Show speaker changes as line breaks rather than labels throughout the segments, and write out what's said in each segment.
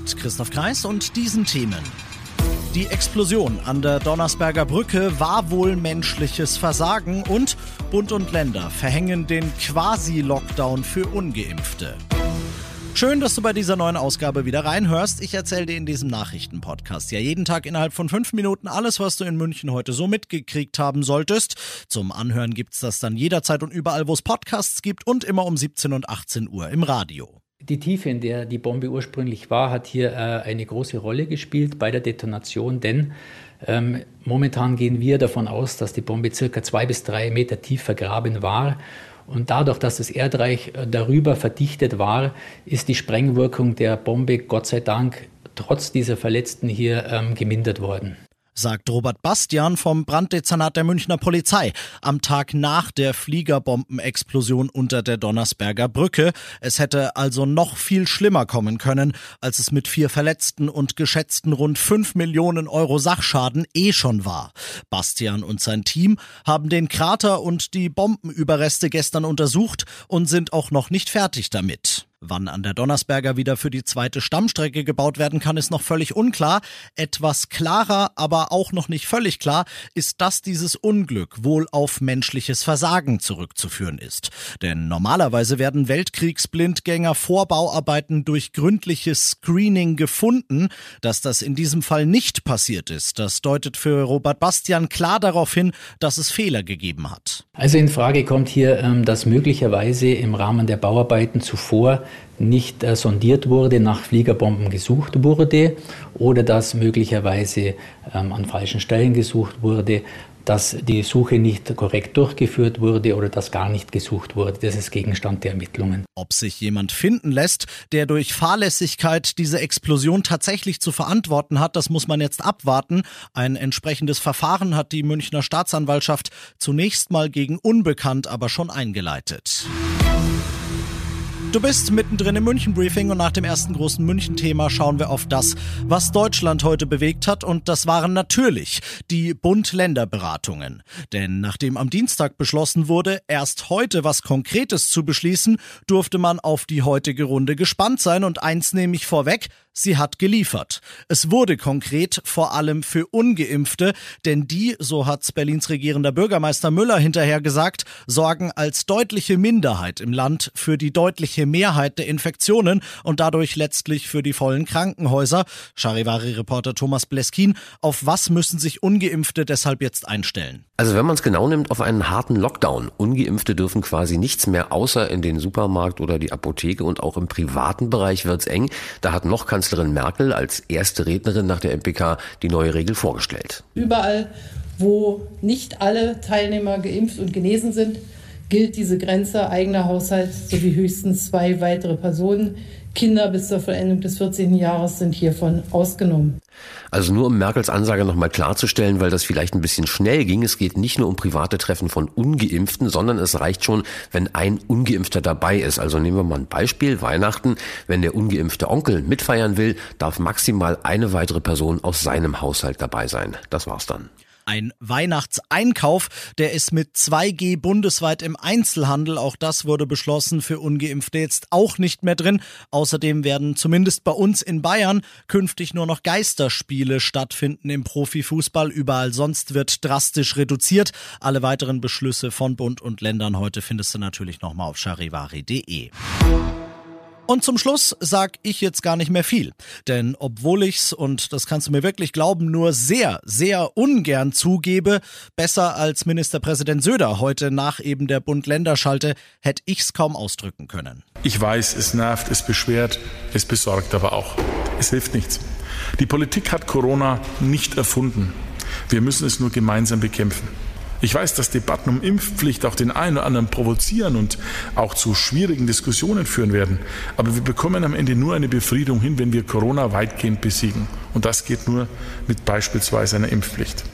Mit Christoph Kreis und diesen Themen. Die Explosion an der Donnersberger Brücke war wohl menschliches Versagen und Bund und Länder verhängen den Quasi-Lockdown für ungeimpfte. Schön, dass du bei dieser neuen Ausgabe wieder reinhörst. Ich erzähle dir in diesem Nachrichtenpodcast ja jeden Tag innerhalb von fünf Minuten alles, was du in München heute so mitgekriegt haben solltest. Zum Anhören gibt's das dann jederzeit und überall, wo es Podcasts gibt und immer um 17 und 18 Uhr im Radio.
Die Tiefe, in der die Bombe ursprünglich war, hat hier äh, eine große Rolle gespielt bei der Detonation, denn ähm, momentan gehen wir davon aus, dass die Bombe circa zwei bis drei Meter tief vergraben war. Und dadurch, dass das Erdreich äh, darüber verdichtet war, ist die Sprengwirkung der Bombe Gott sei Dank trotz dieser Verletzten hier ähm, gemindert worden
sagt Robert Bastian vom Branddezernat der Münchner Polizei am Tag nach der Fliegerbombenexplosion unter der Donnersberger Brücke. Es hätte also noch viel schlimmer kommen können, als es mit vier Verletzten und geschätzten rund fünf Millionen Euro Sachschaden eh schon war. Bastian und sein Team haben den Krater und die Bombenüberreste gestern untersucht und sind auch noch nicht fertig damit. Wann an der Donnersberger wieder für die zweite Stammstrecke gebaut werden kann, ist noch völlig unklar. Etwas klarer, aber auch noch nicht völlig klar, ist, dass dieses Unglück wohl auf menschliches Versagen zurückzuführen ist. Denn normalerweise werden Weltkriegsblindgänger Vorbauarbeiten durch gründliches Screening gefunden. Dass das in diesem Fall nicht passiert ist, das deutet für Robert Bastian klar darauf hin, dass es Fehler gegeben hat.
Also in Frage kommt hier, ähm, dass möglicherweise im Rahmen der Bauarbeiten zuvor nicht äh, sondiert wurde, nach Fliegerbomben gesucht wurde oder dass möglicherweise ähm, an falschen Stellen gesucht wurde, dass die Suche nicht korrekt durchgeführt wurde oder dass gar nicht gesucht wurde. Das ist Gegenstand der Ermittlungen.
Ob sich jemand finden lässt, der durch Fahrlässigkeit diese Explosion tatsächlich zu verantworten hat, das muss man jetzt abwarten. Ein entsprechendes Verfahren hat die Münchner Staatsanwaltschaft zunächst mal gegen Unbekannt aber schon eingeleitet. Du bist mittendrin im München-Briefing und nach dem ersten großen München-Thema schauen wir auf das, was Deutschland heute bewegt hat und das waren natürlich die Bund-Länder-Beratungen. Denn nachdem am Dienstag beschlossen wurde, erst heute was Konkretes zu beschließen, durfte man auf die heutige Runde gespannt sein und eins nehme ich vorweg, sie hat geliefert. Es wurde konkret, vor allem für ungeimpfte, denn die, so hat's Berlins regierender Bürgermeister Müller hinterher gesagt, sorgen als deutliche Minderheit im Land für die deutliche Mehrheit der Infektionen und dadurch letztlich für die vollen Krankenhäuser. Charivari-Reporter Thomas Bleskin, auf was müssen sich ungeimpfte deshalb jetzt einstellen?
Also wenn man es genau nimmt, auf einen harten Lockdown. Ungeimpfte dürfen quasi nichts mehr außer in den Supermarkt oder die Apotheke und auch im privaten Bereich wird's eng. Da hat noch Kanzlerin Merkel als erste Rednerin nach der MPK die neue Regel vorgestellt.
Überall, wo nicht alle Teilnehmer geimpft und genesen sind, gilt diese Grenze eigener Haushalt sowie höchstens zwei weitere Personen. Kinder bis zur Vollendung des 14. Jahres sind hiervon ausgenommen.
Also nur um Merkels Ansage nochmal klarzustellen, weil das vielleicht ein bisschen schnell ging. Es geht nicht nur um private Treffen von Ungeimpften, sondern es reicht schon, wenn ein Ungeimpfter dabei ist. Also nehmen wir mal ein Beispiel. Weihnachten. Wenn der ungeimpfte Onkel mitfeiern will, darf maximal eine weitere Person aus seinem Haushalt dabei sein. Das war's dann.
Ein Weihnachtseinkauf, der ist mit 2G bundesweit im Einzelhandel. Auch das wurde beschlossen für Ungeimpfte jetzt auch nicht mehr drin. Außerdem werden zumindest bei uns in Bayern künftig nur noch Geisterspiele stattfinden im Profifußball. Überall sonst wird drastisch reduziert. Alle weiteren Beschlüsse von Bund und Ländern heute findest du natürlich nochmal auf charivari.de. Und zum Schluss sag ich jetzt gar nicht mehr viel. Denn obwohl ich's, und das kannst du mir wirklich glauben, nur sehr, sehr ungern zugebe, besser als Ministerpräsident Söder heute nach eben der Bund-Länder-Schalte, hätte ich's kaum ausdrücken können.
Ich weiß, es nervt, es beschwert, es besorgt aber auch. Es hilft nichts. Die Politik hat Corona nicht erfunden. Wir müssen es nur gemeinsam bekämpfen. Ich weiß, dass Debatten um Impfpflicht auch den einen oder anderen provozieren und auch zu schwierigen Diskussionen führen werden. Aber wir bekommen am Ende nur eine Befriedung hin, wenn wir Corona weitgehend besiegen. Und das geht nur mit beispielsweise einer Impfpflicht.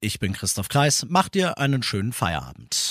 Ich bin Christoph Kreis. Mach dir einen schönen Feierabend.